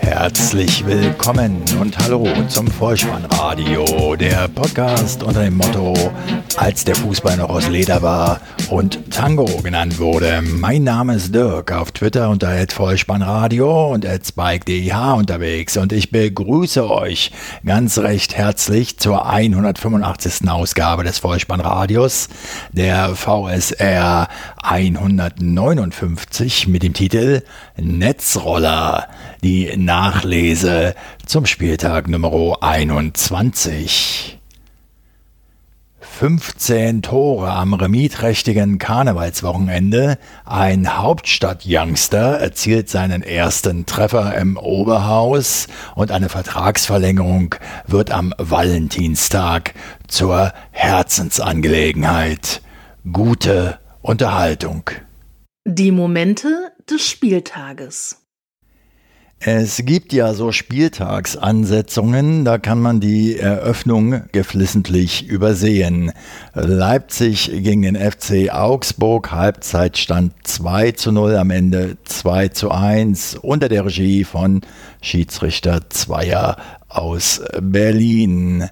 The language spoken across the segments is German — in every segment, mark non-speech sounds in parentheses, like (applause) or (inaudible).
Herzlich willkommen und hallo zum Vollspannradio, der Podcast unter dem Motto, als der Fußball noch aus Leder war und Tango genannt wurde. Mein Name ist Dirk, auf Twitter unter Vollspannradio und @spike_deh unterwegs und ich begrüße euch ganz recht herzlich zur 185. Ausgabe des Vollspannradios, der VSR 159 mit dem Titel Netzroller, die Nachlese zum Spieltag Nummer 21. 15 Tore am remieträchtigen Karnevalswochenende. Ein Hauptstadt-Youngster erzielt seinen ersten Treffer im Oberhaus und eine Vertragsverlängerung wird am Valentinstag zur Herzensangelegenheit. Gute Unterhaltung. Die Momente des Spieltages. Es gibt ja so Spieltagsansetzungen, da kann man die Eröffnung geflissentlich übersehen. Leipzig gegen den FC Augsburg, Halbzeitstand 2 zu 0, am Ende 2 zu 1 unter der Regie von Schiedsrichter Zweier aus Berlin.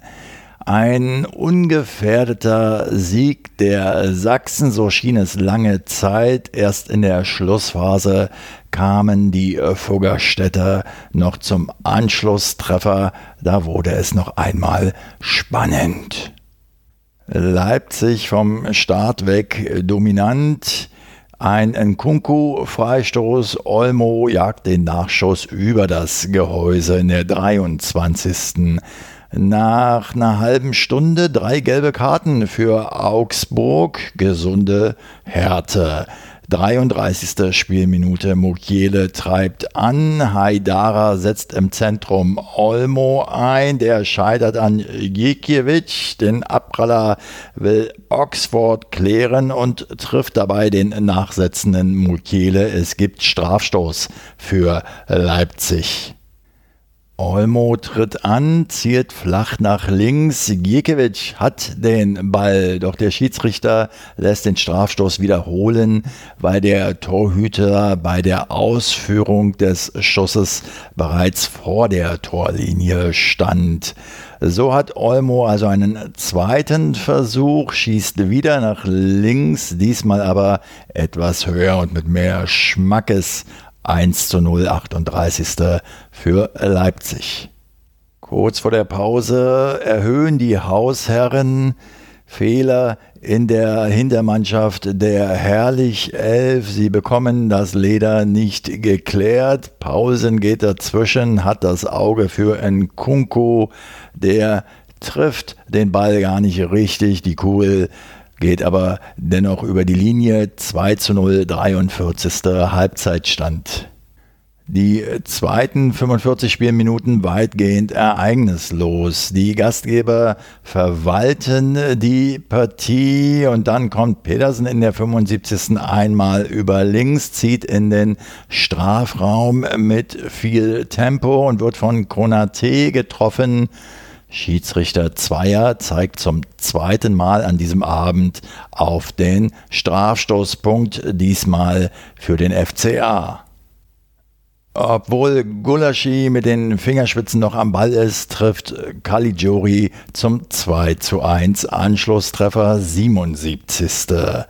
Ein ungefährdeter Sieg der Sachsen, so schien es lange Zeit. Erst in der Schlussphase kamen die Fuggerstädter noch zum Anschlusstreffer. Da wurde es noch einmal spannend. Leipzig vom Start weg dominant. Ein Nkunku-Freistoß. Olmo jagt den Nachschuss über das Gehäuse in der 23. Nach einer halben Stunde drei gelbe Karten für Augsburg, gesunde Härte. 33. Spielminute. Mukiele treibt an. Haidara setzt im Zentrum Olmo ein. Der scheitert an Jekiewicz. Den Abpraller will Oxford klären und trifft dabei den nachsetzenden Mukiele. Es gibt Strafstoß für Leipzig. Olmo tritt an, zielt flach nach links. Giekewitsch hat den Ball, doch der Schiedsrichter lässt den Strafstoß wiederholen, weil der Torhüter bei der Ausführung des Schusses bereits vor der Torlinie stand. So hat Olmo also einen zweiten Versuch, schießt wieder nach links, diesmal aber etwas höher und mit mehr Schmackes 1 zu 0, 38. für Leipzig. Kurz vor der Pause erhöhen die Hausherren Fehler in der Hintermannschaft der Herrlich Elf. Sie bekommen das Leder nicht geklärt. Pausen geht dazwischen, hat das Auge für Nkunku. Der trifft den Ball gar nicht richtig. Die Kugel geht aber dennoch über die Linie 2 zu 0, 43. Halbzeitstand. Die zweiten 45 Spielminuten weitgehend ereignislos. Die Gastgeber verwalten die Partie und dann kommt Pedersen in der 75. einmal über links, zieht in den Strafraum mit viel Tempo und wird von Konate getroffen. Schiedsrichter Zweier zeigt zum zweiten Mal an diesem Abend auf den Strafstoßpunkt, diesmal für den FCA. Obwohl Gulaschi mit den Fingerspitzen noch am Ball ist, trifft Caligiuri zum 2 zu 1 Anschlusstreffer 77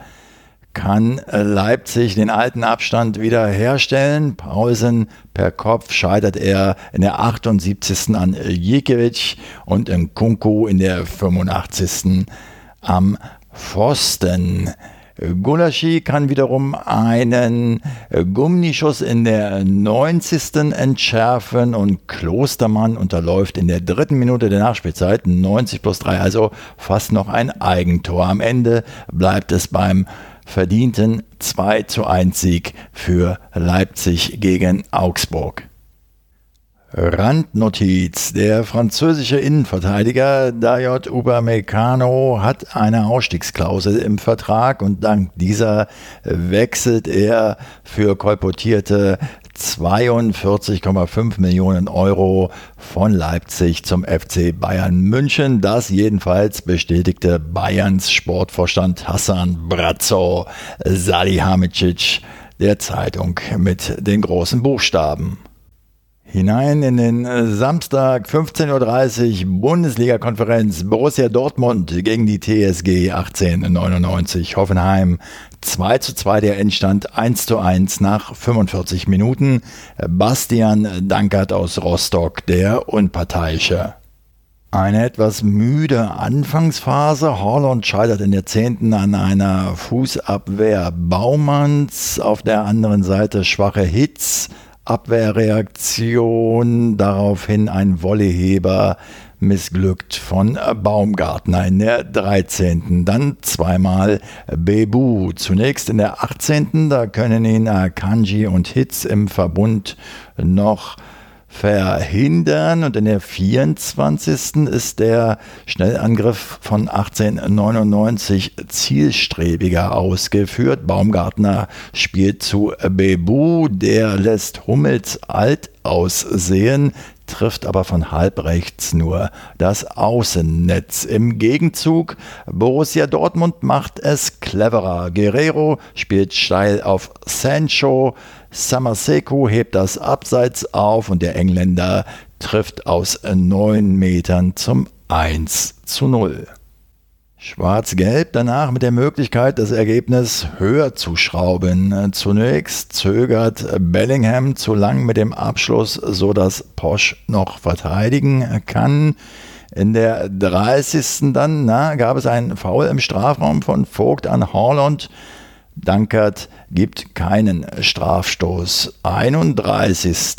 kann Leipzig den alten Abstand wieder herstellen. Pausen per Kopf scheitert er in der 78. an Jekiewicz und im Kunku in der 85. am Pfosten. Gulaschi kann wiederum einen Gummischuss in der 90. entschärfen und Klostermann unterläuft in der dritten Minute der Nachspielzeit 90 plus 3, also fast noch ein Eigentor. Am Ende bleibt es beim verdienten 2 zu 1 Sieg für Leipzig gegen Augsburg. Randnotiz. Der französische Innenverteidiger Dayot Upamecano hat eine Ausstiegsklausel im Vertrag und dank dieser wechselt er für kolportierte 42,5 Millionen Euro von Leipzig zum FC Bayern München. Das jedenfalls bestätigte Bayerns Sportvorstand Hassan Brazzo Salihamidzic der Zeitung mit den großen Buchstaben. Hinein in den Samstag 15.30 Uhr Bundesliga-Konferenz Borussia Dortmund gegen die TSG 1899 Hoffenheim 2 zu 2 der Endstand 1 zu 1 nach 45 Minuten. Bastian Dankert aus Rostock, der Unparteiische. Eine etwas müde Anfangsphase. Holland scheitert in der zehnten an einer Fußabwehr Baumanns. Auf der anderen Seite schwache Hits. Abwehrreaktion. Daraufhin ein Wolleheber missglückt von Baumgartner in der 13. Dann zweimal Bebu. Zunächst in der 18. Da können ihn Kanji und Hitz im Verbund noch verhindern. Und in der 24. ist der Schnellangriff von 1899 zielstrebiger ausgeführt. Baumgartner spielt zu Bebu, der lässt Hummels alt aussehen, trifft aber von halb rechts nur das Außennetz. Im Gegenzug, Borussia Dortmund macht es cleverer. Guerrero spielt steil auf Sancho, Samaseku hebt das Abseits auf und der Engländer trifft aus neun Metern zum 1 zu 0. Schwarz-Gelb danach mit der Möglichkeit, das Ergebnis höher zu schrauben. Zunächst zögert Bellingham zu lang mit dem Abschluss, so dass Posch noch verteidigen kann. In der 30. dann na, gab es einen Foul im Strafraum von Vogt an Horland. Dankert gibt keinen Strafstoß. 31.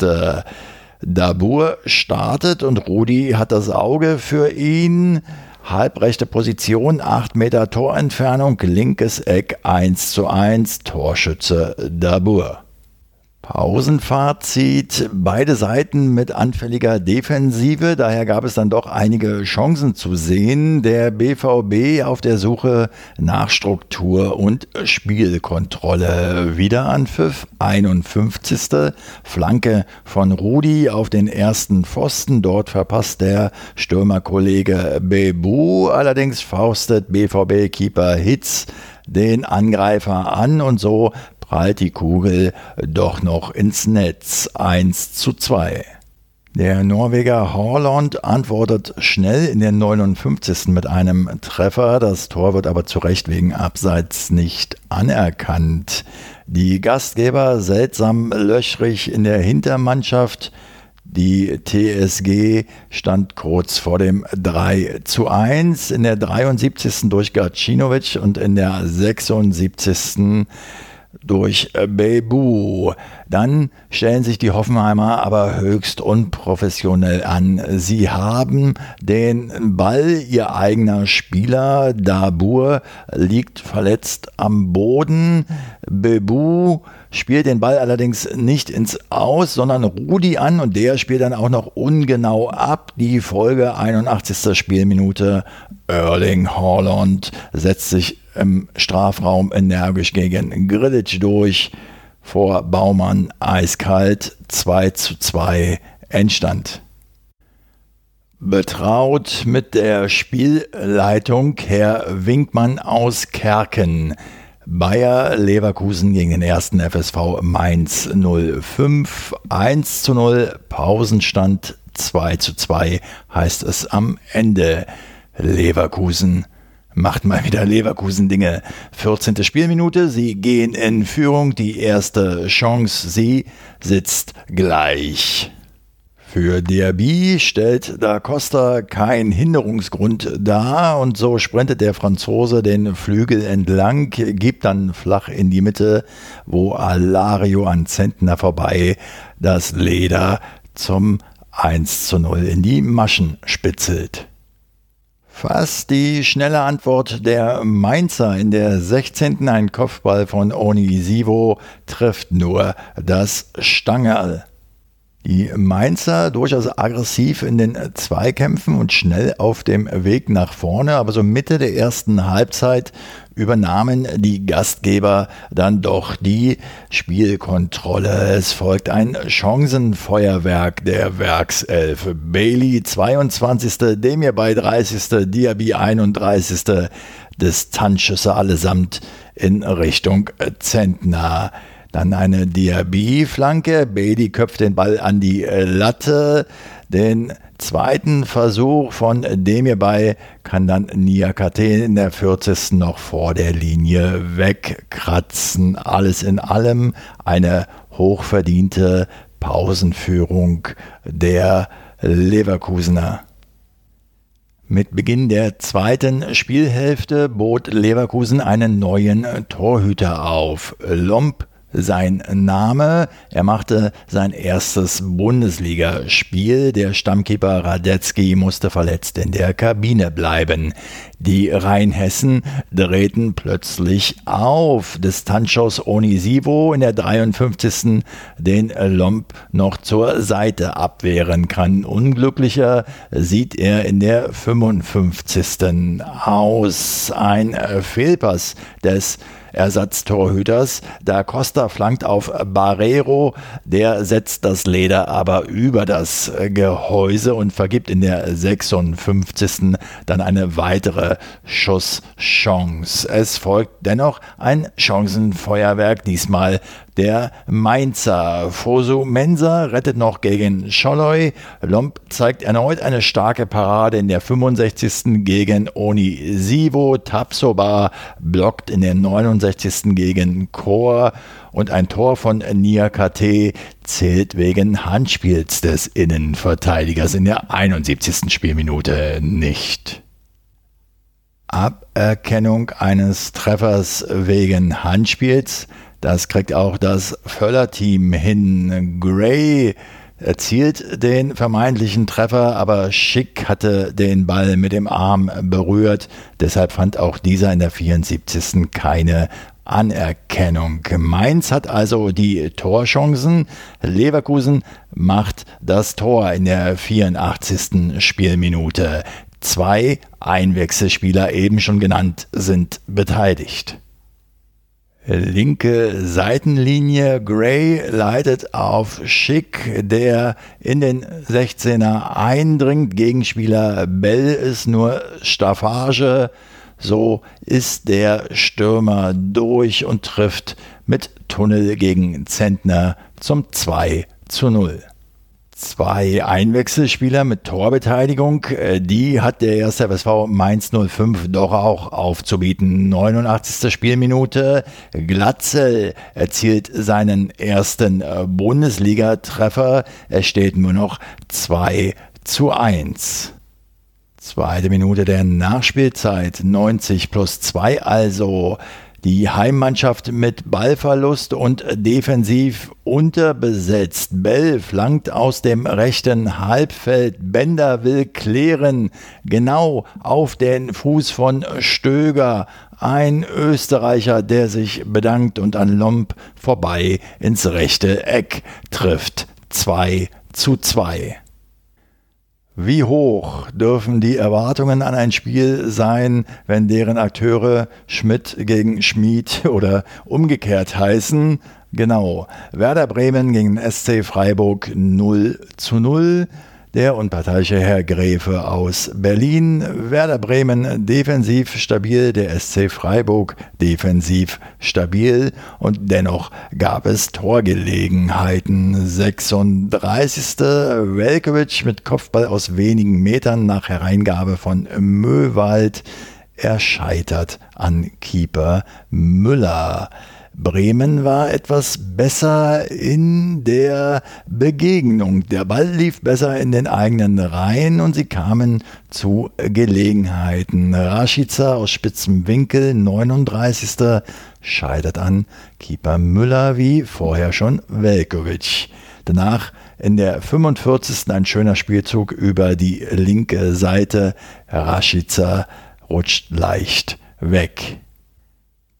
Dabur startet und Rudi hat das Auge für ihn. Halbrechte Position, 8 Meter Torentfernung, linkes Eck 1 zu 1, Torschütze Dabur. Pausenfazit, beide Seiten mit anfälliger Defensive, daher gab es dann doch einige Chancen zu sehen. Der BVB auf der Suche nach Struktur und Spielkontrolle. Wieder an Pfiff, 51. Flanke von Rudi auf den ersten Pfosten, dort verpasst der Stürmerkollege Bebu, allerdings faustet BVB-Keeper Hitz den Angreifer an und so prallt die Kugel doch noch ins Netz 1 zu 2. Der Norweger Horland antwortet schnell in der 59. mit einem Treffer. Das Tor wird aber zu Recht wegen Abseits nicht anerkannt. Die Gastgeber seltsam löchrig in der Hintermannschaft. Die TSG stand kurz vor dem 3 zu 1 in der 73. durch Gacinovic und in der 76 durch äh, Bebu. Dann stellen sich die Hoffenheimer aber höchst unprofessionell an. Sie haben den Ball, ihr eigener Spieler Dabur liegt verletzt am Boden. Bebu spielt den Ball allerdings nicht ins Aus, sondern Rudi an und der spielt dann auch noch ungenau ab. Die Folge 81. Spielminute. Erling Haaland setzt sich im Strafraum energisch gegen Grilic durch. Vor Baumann eiskalt 2 zu 2 Endstand. Betraut mit der Spielleitung Herr Winkmann aus Kerken. Bayer Leverkusen gegen den ersten FSV Mainz 05 1 zu 0, Pausenstand 2 zu 2 heißt es am Ende. Leverkusen macht mal wieder Leverkusen-Dinge. 14. Spielminute, sie gehen in Führung, die erste Chance, sie sitzt gleich. Für Diaby stellt Da Costa kein Hinderungsgrund dar und so sprintet der Franzose den Flügel entlang, gibt dann flach in die Mitte, wo Alario an Zentner vorbei das Leder zum 1 zu 0 in die Maschen spitzelt. Fast die schnelle Antwort der Mainzer in der 16. Ein Kopfball von Onisivo trifft nur das Stangerl. Die Mainzer durchaus aggressiv in den Zweikämpfen und schnell auf dem Weg nach vorne, aber so Mitte der ersten Halbzeit übernahmen die Gastgeber dann doch die Spielkontrolle. Es folgt ein Chancenfeuerwerk der Werkself. Bailey 22., Demir bei 30., Diaby 31., Distanzschüsse allesamt in Richtung Zentner. Dann eine Diaby-Flanke. Bailey köpft den Ball an die äh, Latte. Den zweiten Versuch von Demir bei kann dann Niakate in der 40. noch vor der Linie wegkratzen. Alles in allem eine hochverdiente Pausenführung der Leverkusener. Mit Beginn der zweiten Spielhälfte bot Leverkusen einen neuen Torhüter auf. Lomp sein Name. Er machte sein erstes Bundesligaspiel. Der Stammkeeper Radetzky musste verletzt in der Kabine bleiben. Die Rheinhessen drehten plötzlich auf. Distanzschuss Onisivo in der 53. den Lomp noch zur Seite abwehren kann. Unglücklicher sieht er in der 55. aus. Ein Fehlpass des Ersatztorhüters. Da Costa flankt auf Barrero, der setzt das Leder aber über das Gehäuse und vergibt in der 56. dann eine weitere Schusschance. Es folgt dennoch ein Chancenfeuerwerk, diesmal der Mainzer. Fosu Mensa rettet noch gegen Scholloy. Lomp zeigt erneut eine starke Parade in der 65. gegen Onisivo. Tapsoba blockt in der 69. gegen Chor. Und ein Tor von Niakate zählt wegen Handspiels des Innenverteidigers in der 71. Spielminute nicht. Aberkennung eines Treffers wegen Handspiels das kriegt auch das Völler-Team hin. Gray erzielt den vermeintlichen Treffer, aber Schick hatte den Ball mit dem Arm berührt. Deshalb fand auch dieser in der 74. keine Anerkennung. Mainz hat also die Torchancen. Leverkusen macht das Tor in der 84. Spielminute. Zwei Einwechselspieler, eben schon genannt, sind beteiligt. Linke Seitenlinie. Gray leitet auf Schick, der in den 16er eindringt. Gegenspieler Bell ist nur Staffage. So ist der Stürmer durch und trifft mit Tunnel gegen Zentner zum 2 zu 0 zwei Einwechselspieler mit Torbeteiligung. Äh, die hat der erste FSV Mainz 05 doch auch aufzubieten. 89. Spielminute. Glatzel erzielt seinen ersten äh, Bundesliga-Treffer. Es steht nur noch 2 zu 1. Zweite Minute der Nachspielzeit. 90 plus 2 also. Die Heimmannschaft mit Ballverlust und defensiv unterbesetzt. Bell flankt aus dem rechten Halbfeld. Bender will klären. Genau auf den Fuß von Stöger. Ein Österreicher, der sich bedankt und an Lomp vorbei ins rechte Eck trifft. 2 zu 2. Wie hoch dürfen die Erwartungen an ein Spiel sein, wenn deren Akteure Schmidt gegen Schmied (laughs) oder umgekehrt heißen? Genau, Werder Bremen gegen SC Freiburg 0 zu 0. Der unparteiische Herr Gräfe aus Berlin. Werder Bremen defensiv stabil, der SC Freiburg defensiv stabil und dennoch gab es Torgelegenheiten. 36. Velkovic mit Kopfball aus wenigen Metern nach Hereingabe von Möwald. Er scheitert an Keeper Müller. Bremen war etwas besser in der Begegnung. Der Ball lief besser in den eigenen Reihen und sie kamen zu Gelegenheiten. Rashica aus spitzem Winkel, 39. scheitert an Keeper Müller wie vorher schon Velkovic. Danach in der 45. ein schöner Spielzug über die linke Seite. Rashica rutscht leicht weg.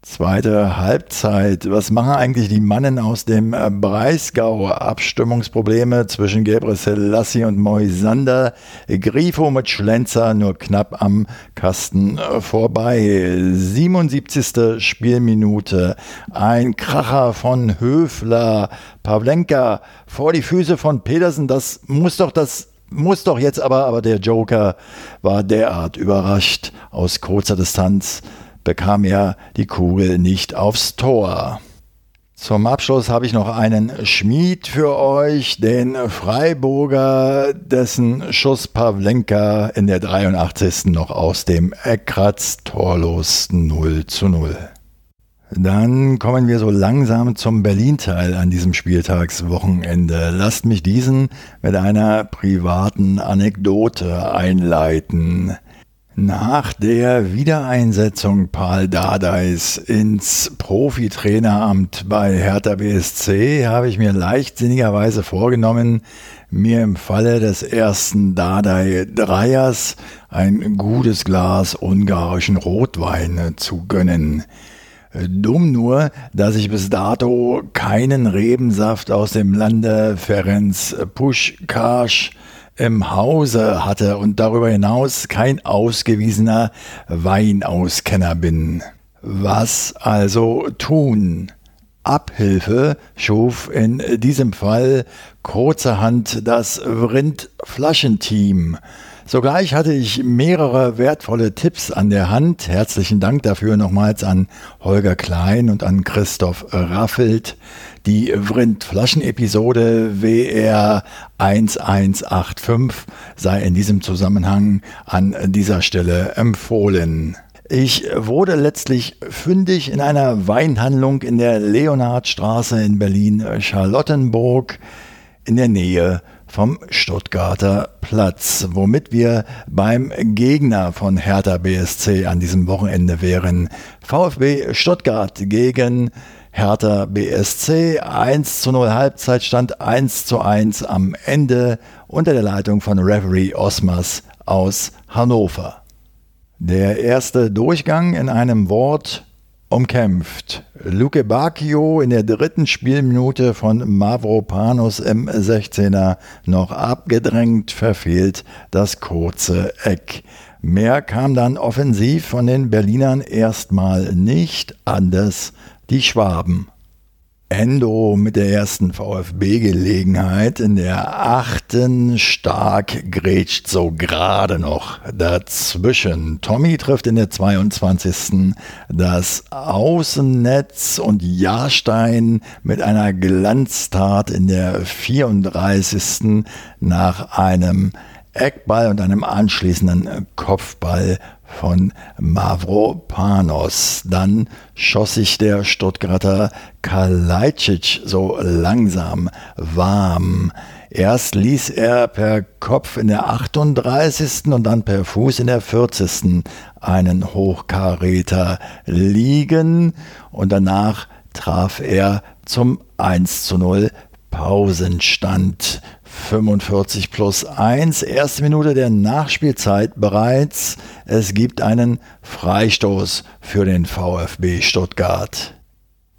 Zweite Halbzeit. Was machen eigentlich die Mannen aus dem äh, Breisgau? Abstimmungsprobleme zwischen Gebre Selassie und Moisander. Grifo mit Schlenzer nur knapp am Kasten äh, vorbei. 77. Spielminute. Ein Kracher von Höfler. Pavlenka vor die Füße von Pedersen. Das muss doch das muss doch jetzt aber, aber der Joker war derart überrascht aus kurzer Distanz bekam er die Kugel nicht aufs Tor. Zum Abschluss habe ich noch einen Schmied für euch, den Freiburger, dessen Schuss Pavlenka in der 83. noch aus dem Eck kratzt, torlos 0 zu 0. Dann kommen wir so langsam zum Berlin-Teil an diesem Spieltagswochenende. Lasst mich diesen mit einer privaten Anekdote einleiten. Nach der Wiedereinsetzung Paul Dardais ins Profitraineramt bei Hertha BSC habe ich mir leichtsinnigerweise vorgenommen, mir im Falle des ersten Dardai Dreiers ein gutes Glas ungarischen Rotwein zu gönnen. Dumm nur, dass ich bis dato keinen Rebensaft aus dem Lande Ferenc Puschkasch im Hause hatte und darüber hinaus kein ausgewiesener Weinauskenner bin. Was also tun? Abhilfe schuf in diesem Fall kurzerhand das Vrind Flaschenteam, Sogleich hatte ich mehrere wertvolle Tipps an der Hand. Herzlichen Dank dafür nochmals an Holger Klein und an Christoph Raffelt. Die Vrind-Flaschen-Episode WR 1185 sei in diesem Zusammenhang an dieser Stelle empfohlen. Ich wurde letztlich fündig in einer Weinhandlung in der Leonhardstraße in Berlin-Charlottenburg in der Nähe vom Stuttgarter Platz, womit wir beim Gegner von Hertha BSC an diesem Wochenende wären. VfB Stuttgart gegen Hertha BSC 1 zu 0 Halbzeitstand 1 zu 1 am Ende unter der Leitung von Referee Osmas aus Hannover. Der erste Durchgang in einem Wort umkämpft. Luke Bacchio in der dritten Spielminute von Mavropanos im 16er noch abgedrängt, verfehlt das kurze Eck. Mehr kam dann offensiv von den Berlinern erstmal nicht, anders die Schwaben. Endo mit der ersten VfB-Gelegenheit in der achten stark grätscht so gerade noch dazwischen. Tommy trifft in der 22. das Außennetz und Jahrstein mit einer Glanztat in der 34. nach einem Eckball und einem anschließenden Kopfball von Mavropanos. Dann schoss sich der Stuttgarter Kalajdzic so langsam warm. Erst ließ er per Kopf in der 38. und dann per Fuß in der 40. einen Hochkaräter liegen und danach traf er zum 1 zu 0 Pausenstand. 45 plus 1, erste Minute der Nachspielzeit bereits. Es gibt einen Freistoß für den VfB Stuttgart.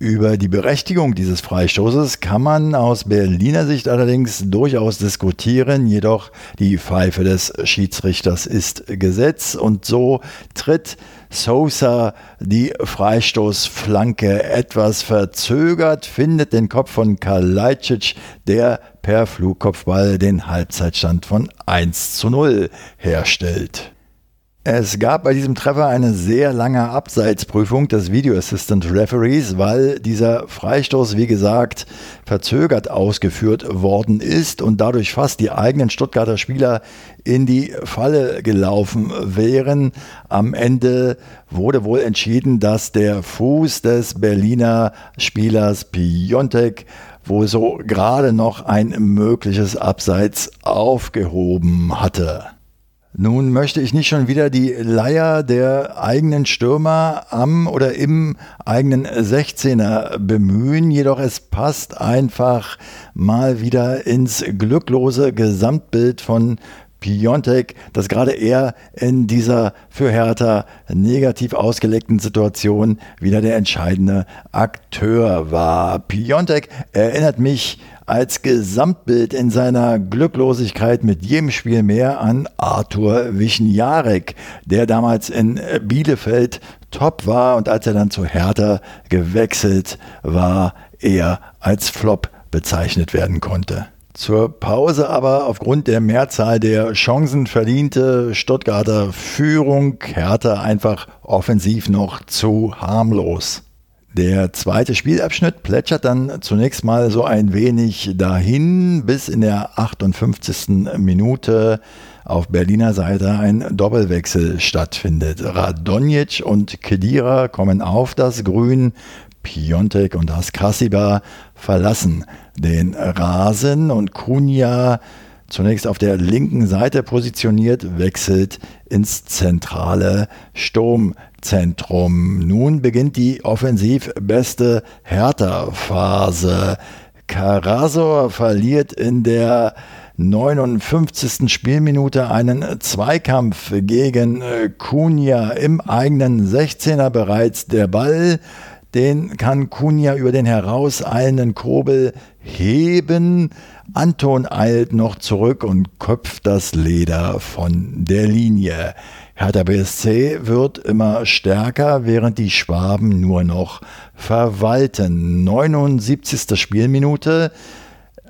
Über die Berechtigung dieses Freistoßes kann man aus Berliner Sicht allerdings durchaus diskutieren, jedoch die Pfeife des Schiedsrichters ist Gesetz und so tritt Sosa die Freistoßflanke etwas verzögert, findet den Kopf von Kalajdzic, der per Flugkopfball den Halbzeitstand von 1 zu 0 herstellt. Es gab bei diesem Treffer eine sehr lange Abseitsprüfung des Video Assistant Referees, weil dieser Freistoß, wie gesagt, verzögert ausgeführt worden ist und dadurch fast die eigenen Stuttgarter Spieler in die Falle gelaufen wären. Am Ende wurde wohl entschieden, dass der Fuß des Berliner Spielers Piontek wo so gerade noch ein mögliches Abseits aufgehoben hatte. Nun möchte ich nicht schon wieder die Leier der eigenen Stürmer am oder im eigenen 16er bemühen, jedoch es passt einfach mal wieder ins glücklose Gesamtbild von Piontek, dass gerade er in dieser für Hertha negativ ausgelegten Situation wieder der entscheidende Akteur war. Piontek erinnert mich als Gesamtbild in seiner Glücklosigkeit mit jedem Spiel mehr an Arthur Wichniarek, der damals in Bielefeld top war und als er dann zu Hertha gewechselt war, er als Flop bezeichnet werden konnte. Zur Pause aber aufgrund der Mehrzahl der Chancen verdiente Stuttgarter Führung Hertha einfach offensiv noch zu harmlos. Der zweite Spielabschnitt plätschert dann zunächst mal so ein wenig dahin, bis in der 58. Minute auf Berliner Seite ein Doppelwechsel stattfindet. Radonjic und Kedira kommen auf das Grün, Piontek und Askasiba verlassen den Rasen und Kunja zunächst auf der linken Seite positioniert, wechselt ins zentrale Sturmzentrum. Nun beginnt die offensiv beste Hertha-Phase. Karasor verliert in der 59. Spielminute einen Zweikampf gegen Kunja im eigenen 16er bereits. Der Ball den kann Kunja über den herauseilenden Kobel heben. Anton eilt noch zurück und köpft das Leder von der Linie. Hertha BSC wird immer stärker, während die Schwaben nur noch verwalten. 79. Spielminute.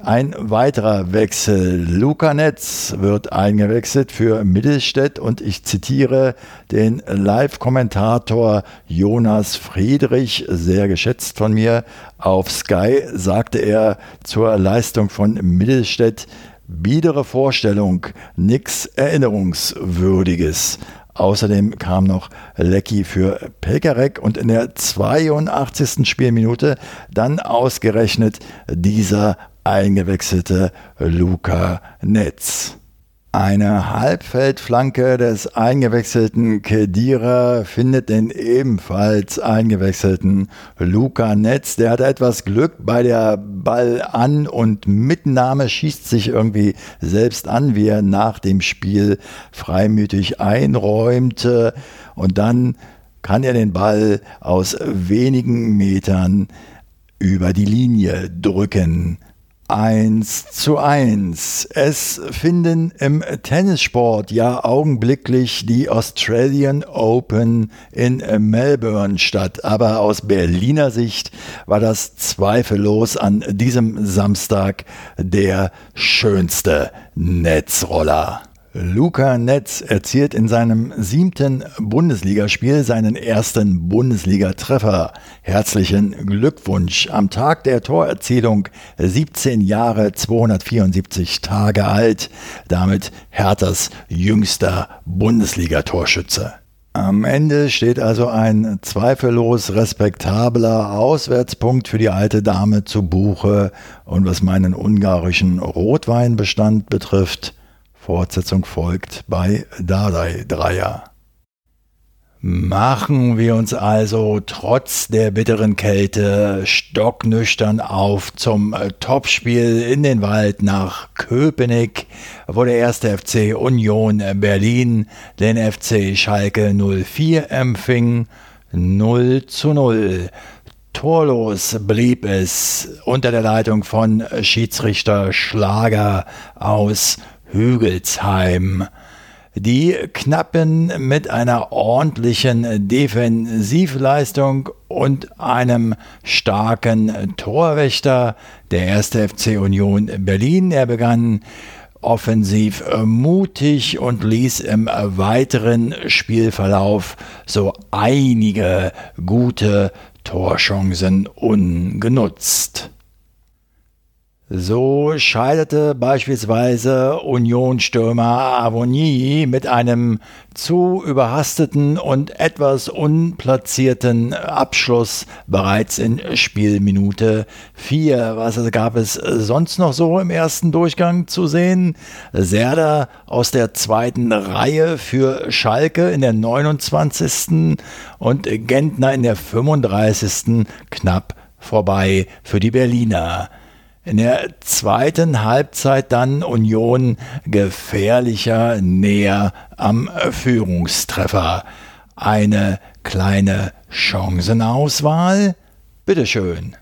Ein weiterer Wechsel. Luca Netz wird eingewechselt für Mittelstädt und ich zitiere den Live-Kommentator Jonas Friedrich, sehr geschätzt von mir. Auf Sky sagte er zur Leistung von Mittelstädt, biedere Vorstellung, nix Erinnerungswürdiges. Außerdem kam noch Lecky für Pekarek und in der 82. Spielminute dann ausgerechnet dieser eingewechselte Luca Netz. Eine Halbfeldflanke des eingewechselten Kedira findet den ebenfalls eingewechselten Luca Netz. Der hat etwas Glück bei der Ball-An- und Mitnahme, schießt sich irgendwie selbst an, wie er nach dem Spiel freimütig einräumte. Und dann kann er den Ball aus wenigen Metern über die Linie drücken. 1 zu 1. Es finden im Tennissport ja augenblicklich die Australian Open in Melbourne statt. Aber aus Berliner Sicht war das zweifellos an diesem Samstag der schönste Netzroller. Luca Netz erzielt in seinem siebten Bundesligaspiel seinen ersten Bundesligatreffer. Herzlichen Glückwunsch am Tag der Torerzielung, 17 Jahre 274 Tage alt, damit Herthas jüngster Bundesligatorschütze. Am Ende steht also ein zweifellos respektabler Auswärtspunkt für die alte Dame zu Buche und was meinen ungarischen Rotweinbestand betrifft, Fortsetzung folgt bei Dardai Dreier. Machen wir uns also trotz der bitteren Kälte stocknüchtern auf zum Topspiel in den Wald nach Köpenick, wo der erste FC Union Berlin den FC Schalke 04 empfing. 0 zu 0. Torlos blieb es unter der Leitung von Schiedsrichter Schlager aus Hügelsheim. Die Knappen mit einer ordentlichen Defensivleistung und einem starken Torwächter, der erste FC Union Berlin. Er begann offensiv mutig und ließ im weiteren Spielverlauf so einige gute Torchancen ungenutzt. So scheiterte beispielsweise Unionsstürmer Avoni mit einem zu überhasteten und etwas unplatzierten Abschluss bereits in Spielminute 4. Was gab es sonst noch so im ersten Durchgang zu sehen? Serda aus der zweiten Reihe für Schalke in der 29. und Gentner in der 35. knapp vorbei für die Berliner. In der zweiten Halbzeit dann Union gefährlicher näher am Führungstreffer. Eine kleine Chancenauswahl? Bitteschön.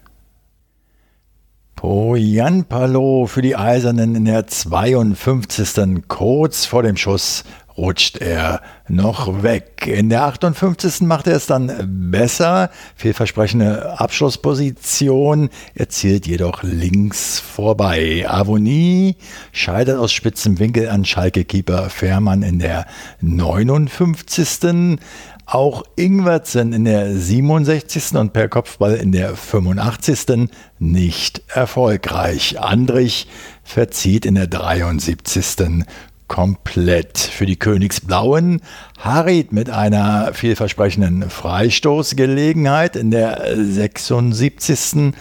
Poyan Palo für die Eisernen in der 52. Kurz vor dem Schuss rutscht er noch weg. In der 58. macht er es dann besser. Vielversprechende Abschlussposition, erzielt jedoch links vorbei. Avonie scheitert aus spitzem Winkel an Schalke-Keeper Fährmann in der 59. Auch Ingwertsen in der 67. und per Kopfball in der 85. nicht erfolgreich. Andrich verzieht in der 73 komplett. Für die Königsblauen Harid mit einer vielversprechenden Freistoßgelegenheit in der 76.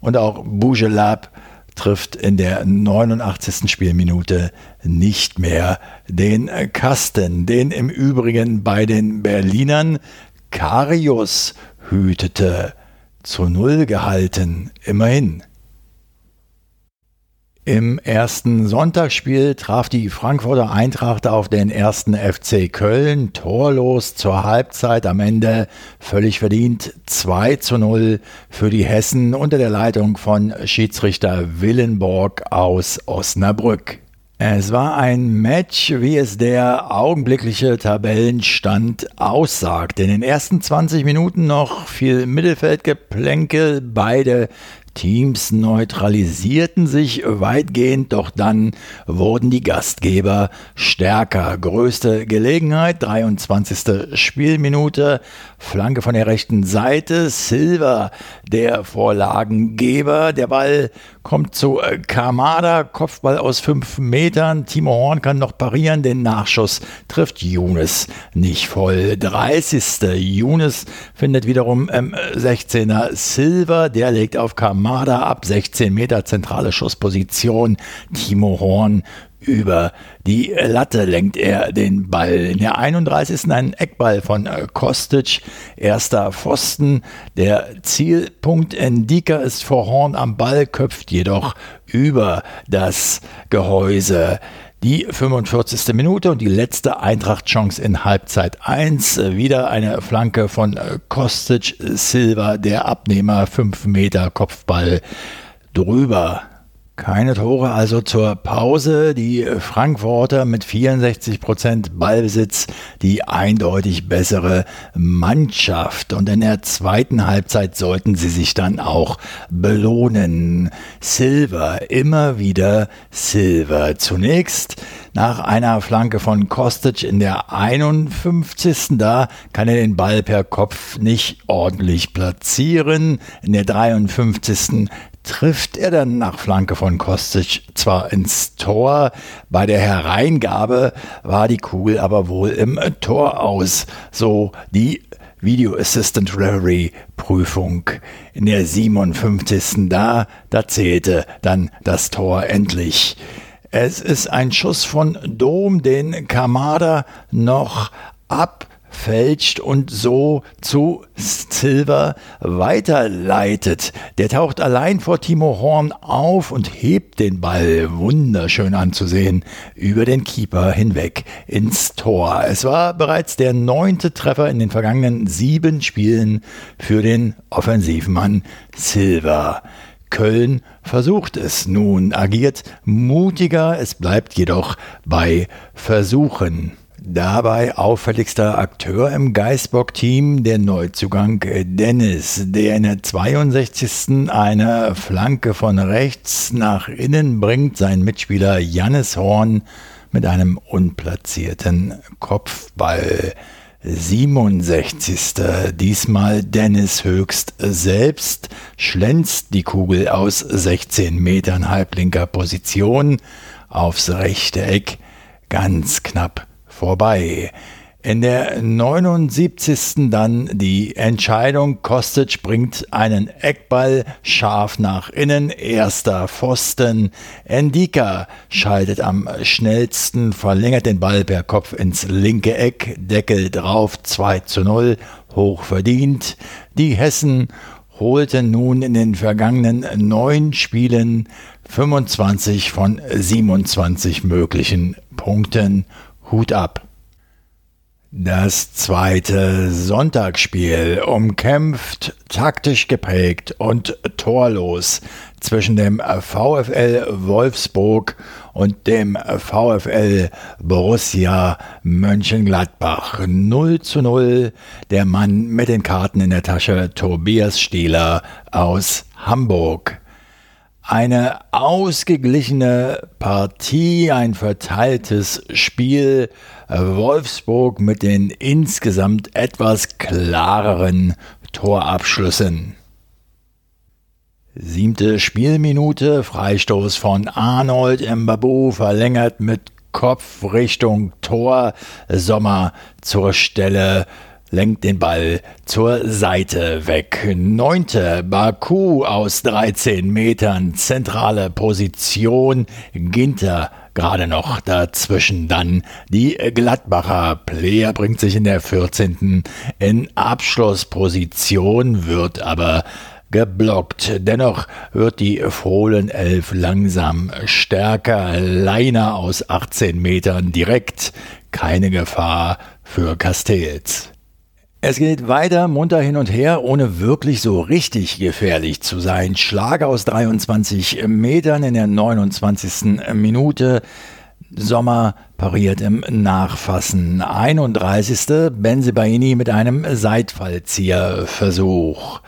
und auch Bougelab trifft in der 89. Spielminute nicht mehr den Kasten, den im Übrigen bei den Berlinern Karius hütete. Zu Null gehalten, immerhin. Im ersten Sonntagsspiel traf die Frankfurter Eintracht auf den ersten FC Köln torlos zur Halbzeit am Ende völlig verdient 2 zu 0 für die Hessen unter der Leitung von Schiedsrichter Willenborg aus Osnabrück. Es war ein Match, wie es der augenblickliche Tabellenstand aussagt. In den ersten 20 Minuten noch viel Mittelfeldgeplänkel, beide Teams neutralisierten sich weitgehend, doch dann wurden die Gastgeber stärker. Größte Gelegenheit, 23. Spielminute, Flanke von der rechten Seite, Silver, der Vorlagengeber. Der Ball kommt zu Kamada, Kopfball aus fünf Metern. Timo Horn kann noch parieren, den Nachschuss trifft Younes nicht voll. 30. Younes findet wiederum im 16er Silver, der legt auf Kamada ab 16 Meter zentrale Schussposition. Timo Horn über die Latte lenkt er den Ball. In der 31. ein Eckball von äh, Kostic, erster Pfosten. Der Zielpunkt Endika ist vor Horn am Ball, köpft jedoch über das Gehäuse. Die 45. Minute und die letzte Eintracht-Chance in Halbzeit 1. Wieder eine Flanke von äh, Kostic Silva, der Abnehmer, 5 Meter Kopfball drüber. Keine Tore also zur Pause. Die Frankfurter mit 64 Prozent Ballbesitz, die eindeutig bessere Mannschaft. Und in der zweiten Halbzeit sollten sie sich dann auch belohnen. Silver, immer wieder Silver. Zunächst nach einer Flanke von Kostic in der 51. Da kann er den Ball per Kopf nicht ordentlich platzieren. In der 53 trifft er dann nach Flanke von Kostic zwar ins Tor, bei der Hereingabe war die Kugel aber wohl im Tor aus, so die Video Assistant Referee Prüfung in der 57. Da, da zählte dann das Tor endlich. Es ist ein Schuss von Dom, den Kamada noch ab fälscht und so zu Silver weiterleitet. Der taucht allein vor Timo Horn auf und hebt den Ball, wunderschön anzusehen, über den Keeper hinweg ins Tor. Es war bereits der neunte Treffer in den vergangenen sieben Spielen für den Offensivmann Silver. Köln versucht es nun, agiert mutiger, es bleibt jedoch bei Versuchen. Dabei auffälligster Akteur im Geisbock-Team der Neuzugang Dennis, der in der 62. eine Flanke von rechts nach innen bringt, sein Mitspieler Jannis Horn mit einem unplatzierten Kopfball. 67. Diesmal Dennis Höchst selbst schlänzt die Kugel aus 16 Metern halblinker Position aufs rechte Eck ganz knapp vorbei. In der 79. dann die Entscheidung. Kostic bringt einen Eckball scharf nach innen. Erster Pfosten. Endika schaltet am schnellsten, verlängert den Ball per Kopf ins linke Eck. Deckel drauf 2 zu 0. Hoch verdient. Die Hessen holte nun in den vergangenen neun Spielen 25 von 27 möglichen Punkten. Hut ab. Das zweite Sonntagsspiel umkämpft, taktisch geprägt und torlos zwischen dem VfL Wolfsburg und dem VfL Borussia Mönchengladbach. 0 zu 0. Der Mann mit den Karten in der Tasche, Tobias Stieler aus Hamburg. Eine ausgeglichene Partie, ein verteiltes Spiel. Wolfsburg mit den insgesamt etwas klareren Torabschlüssen. Siebte Spielminute, Freistoß von Arnold Mbabu, verlängert mit Kopf Richtung Tor. Sommer zur Stelle, lenkt den Ball zur Seite weg. Neunte Baku aus 13 Metern, zentrale Position. Ginter gerade noch dazwischen. Dann die Gladbacher Player bringt sich in der 14. in Abschlussposition, wird aber geblockt. Dennoch wird die Fohlenelf langsam stärker. Leiner aus 18 Metern direkt. Keine Gefahr für Castells. Es geht weiter munter hin und her, ohne wirklich so richtig gefährlich zu sein. Schlag aus 23 Metern in der 29. Minute. Sommer pariert im Nachfassen. 31. Benzebaini mit einem Seitfallzieherversuch.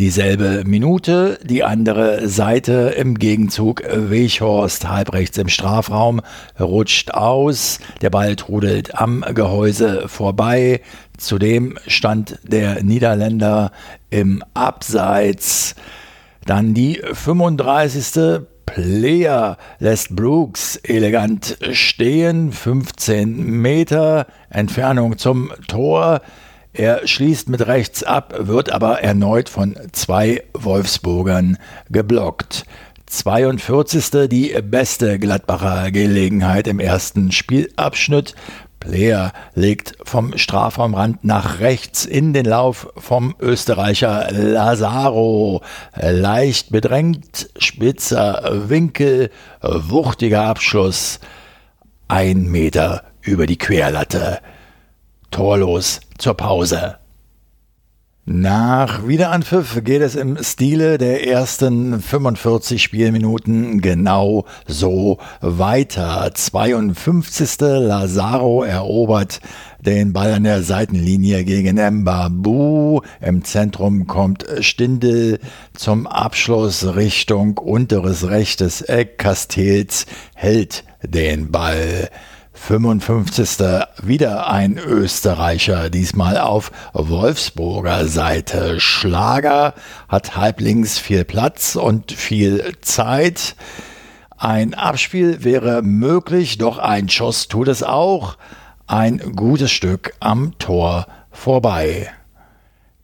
Dieselbe Minute, die andere Seite im Gegenzug. Weghorst halbrechts im Strafraum rutscht aus. Der Ball trudelt am Gehäuse vorbei. Zudem stand der Niederländer im Abseits. Dann die 35. Player lässt Brooks elegant stehen. 15 Meter Entfernung zum Tor. Er schließt mit rechts ab, wird aber erneut von zwei Wolfsburgern geblockt. 42. die beste Gladbacher Gelegenheit im ersten Spielabschnitt. Player legt vom Strafraumrand nach rechts in den Lauf vom Österreicher Lazaro. Leicht bedrängt, spitzer Winkel, wuchtiger Abschluss. Ein Meter über die Querlatte torlos zur Pause. Nach Wiederanpfiff geht es im Stile der ersten 45 Spielminuten genau so weiter. 52. Lazaro erobert den Ball an der Seitenlinie gegen Mbabu. Im Zentrum kommt Stindel zum Abschluss Richtung unteres rechtes Eck. Castells hält den Ball. 55. Wieder ein Österreicher, diesmal auf Wolfsburger Seite. Schlager hat halblinks viel Platz und viel Zeit. Ein Abspiel wäre möglich, doch ein Schuss tut es auch. Ein gutes Stück am Tor vorbei.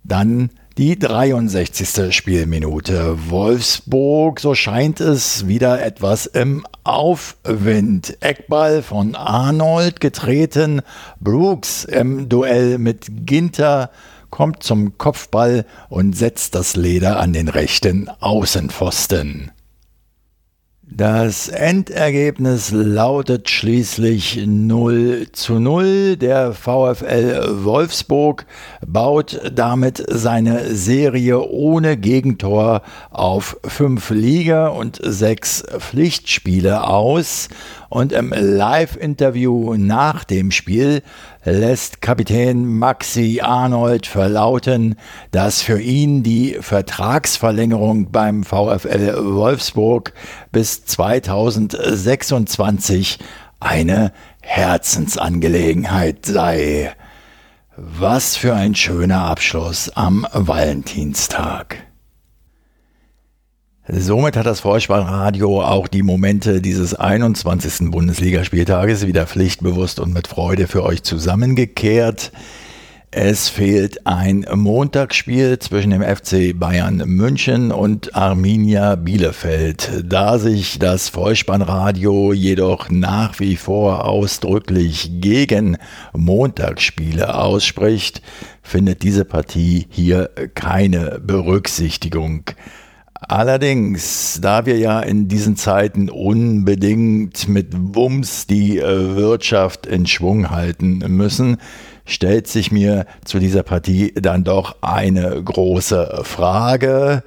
Dann die 63. Spielminute. Wolfsburg, so scheint es, wieder etwas im Aufwind. Eckball von Arnold getreten. Brooks im Duell mit Ginter kommt zum Kopfball und setzt das Leder an den rechten Außenpfosten. Das Endergebnis lautet schließlich 0 zu 0. Der VfL Wolfsburg baut damit seine Serie ohne Gegentor auf fünf Liga- und sechs Pflichtspiele aus. Und im Live-Interview nach dem Spiel lässt Kapitän Maxi Arnold verlauten, dass für ihn die Vertragsverlängerung beim VfL Wolfsburg bis 2026 eine Herzensangelegenheit sei. Was für ein schöner Abschluss am Valentinstag. Somit hat das Vollspannradio auch die Momente dieses 21. Bundesligaspieltages wieder pflichtbewusst und mit Freude für euch zusammengekehrt. Es fehlt ein Montagsspiel zwischen dem FC Bayern München und Arminia Bielefeld. Da sich das Vollspannradio jedoch nach wie vor ausdrücklich gegen Montagsspiele ausspricht, findet diese Partie hier keine Berücksichtigung. Allerdings, da wir ja in diesen Zeiten unbedingt mit Wumms die äh, Wirtschaft in Schwung halten müssen, stellt sich mir zu dieser Partie dann doch eine große Frage.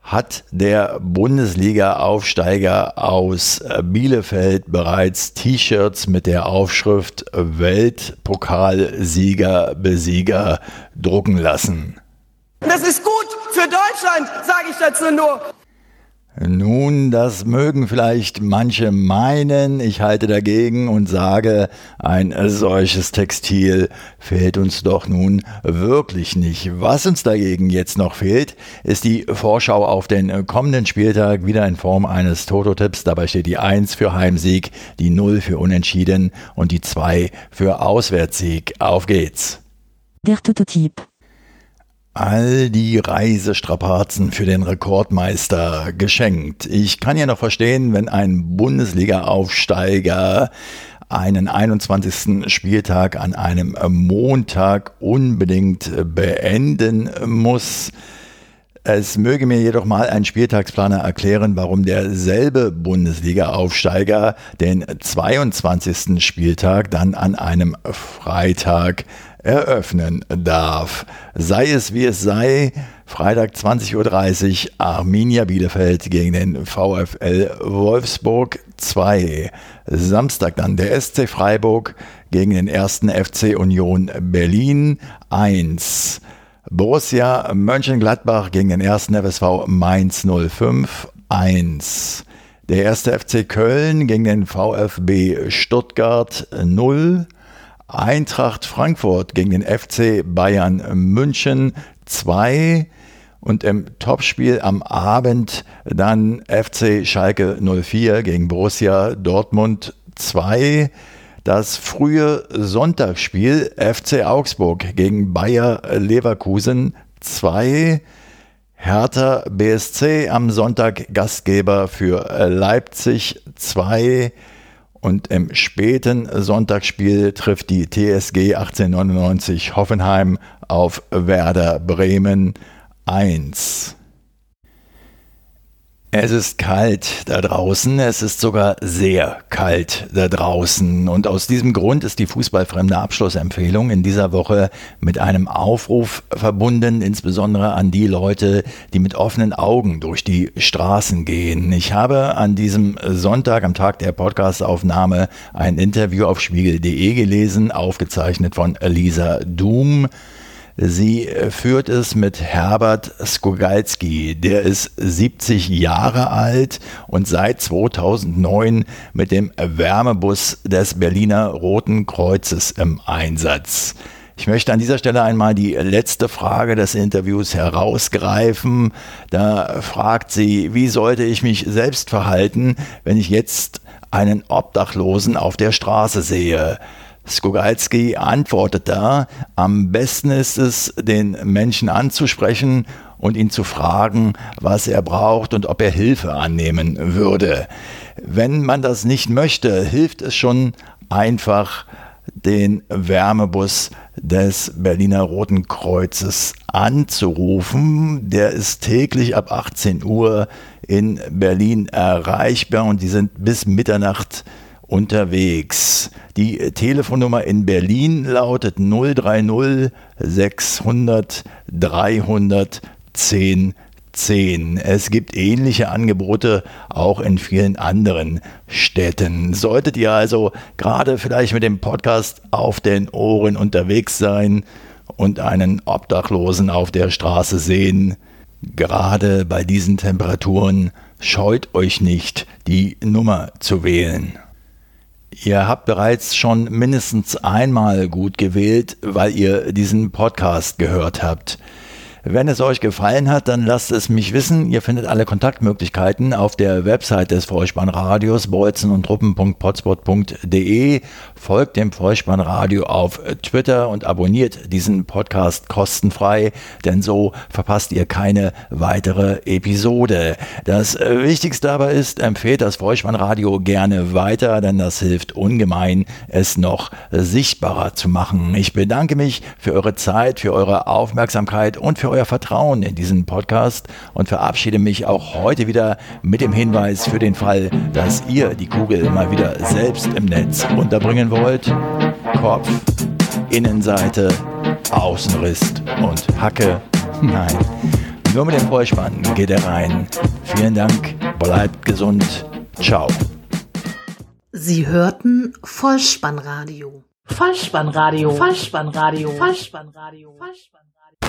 Hat der Bundesliga-Aufsteiger aus Bielefeld bereits T-Shirts mit der Aufschrift Weltpokalsieger, Besieger drucken lassen? Das ist gut Deutschland, sage ich dazu nur. Nun, das mögen vielleicht manche meinen, ich halte dagegen und sage, ein solches Textil fehlt uns doch nun wirklich nicht. Was uns dagegen jetzt noch fehlt, ist die Vorschau auf den kommenden Spieltag wieder in Form eines Toto-Tipps. Dabei steht die 1 für Heimsieg, die 0 für Unentschieden und die 2 für Auswärtssieg. Auf geht's. Der Toto-Tipp all die Reisestrapazen für den Rekordmeister geschenkt. Ich kann ja noch verstehen, wenn ein Bundesliga-Aufsteiger einen 21. Spieltag an einem Montag unbedingt beenden muss. Es möge mir jedoch mal ein Spieltagsplaner erklären, warum derselbe Bundesliga-Aufsteiger den 22. Spieltag dann an einem Freitag eröffnen darf. Sei es wie es sei, Freitag 20.30 Uhr Arminia Bielefeld gegen den VfL Wolfsburg 2. Samstag dann der SC Freiburg gegen den ersten FC Union Berlin 1. Borussia Mönchengladbach gegen den ersten FSV Mainz 05 1. Der erste FC Köln gegen den VfB Stuttgart 0. Eintracht Frankfurt gegen den FC Bayern München 2 und im Topspiel am Abend dann FC Schalke 04 gegen Borussia Dortmund 2. Das frühe Sonntagsspiel FC Augsburg gegen Bayer Leverkusen 2. Hertha BSC am Sonntag Gastgeber für Leipzig 2. Und im späten Sonntagsspiel trifft die TSG 1899 Hoffenheim auf Werder Bremen 1. Es ist kalt da draußen, es ist sogar sehr kalt da draußen und aus diesem Grund ist die fußballfremde Abschlussempfehlung in dieser Woche mit einem Aufruf verbunden, insbesondere an die Leute, die mit offenen Augen durch die Straßen gehen. Ich habe an diesem Sonntag, am Tag der Podcastaufnahme, ein Interview auf spiegel.de gelesen, aufgezeichnet von Elisa Doom. Sie äh, führt es mit Herbert Skogalski. Der ist 70 Jahre alt und seit 2009 mit dem Wärmebus des Berliner Roten Kreuzes im Einsatz. Ich möchte an dieser Stelle einmal die letzte Frage des Interviews herausgreifen. Da fragt sie, wie sollte ich mich selbst verhalten, wenn ich jetzt einen Obdachlosen auf der Straße sehe? Skogalski antwortet da, am besten ist es, den Menschen anzusprechen und ihn zu fragen, was er braucht und ob er Hilfe annehmen würde. Wenn man das nicht möchte, hilft es schon einfach, den Wärmebus des Berliner Roten Kreuzes anzurufen. Der ist täglich ab 18 Uhr in Berlin erreichbar und die sind bis Mitternacht unterwegs. Die Telefonnummer in Berlin lautet 030 600 300 10 10. Es gibt ähnliche Angebote auch in vielen anderen Städten. Solltet ihr also gerade vielleicht mit dem Podcast auf den Ohren unterwegs sein und einen Obdachlosen auf der Straße sehen, gerade bei diesen Temperaturen scheut euch nicht, die Nummer zu wählen. Ihr habt bereits schon mindestens einmal gut gewählt, weil ihr diesen Podcast gehört habt. Wenn es euch gefallen hat, dann lasst es mich wissen. Ihr findet alle Kontaktmöglichkeiten auf der Website des Vollspannradios bolzen und truppen.potspot.de. Folgt dem Vollspannradio auf Twitter und abonniert diesen Podcast kostenfrei, denn so verpasst ihr keine weitere Episode. Das Wichtigste aber ist, empfehlt das Vollspannradio gerne weiter, denn das hilft ungemein, es noch sichtbarer zu machen. Ich bedanke mich für eure Zeit, für eure Aufmerksamkeit und für euer Vertrauen in diesen Podcast und verabschiede mich auch heute wieder mit dem Hinweis für den Fall, dass ihr die Kugel mal wieder selbst im Netz unterbringen wollt. Kopf, Innenseite, Außenriss und Hacke. Nein, nur mit dem Vollspann geht er rein. Vielen Dank, bleibt gesund. Ciao. Sie hörten Vollspannradio. Vollspannradio. Vollspannradio. Vollspannradio. Vollspannradio.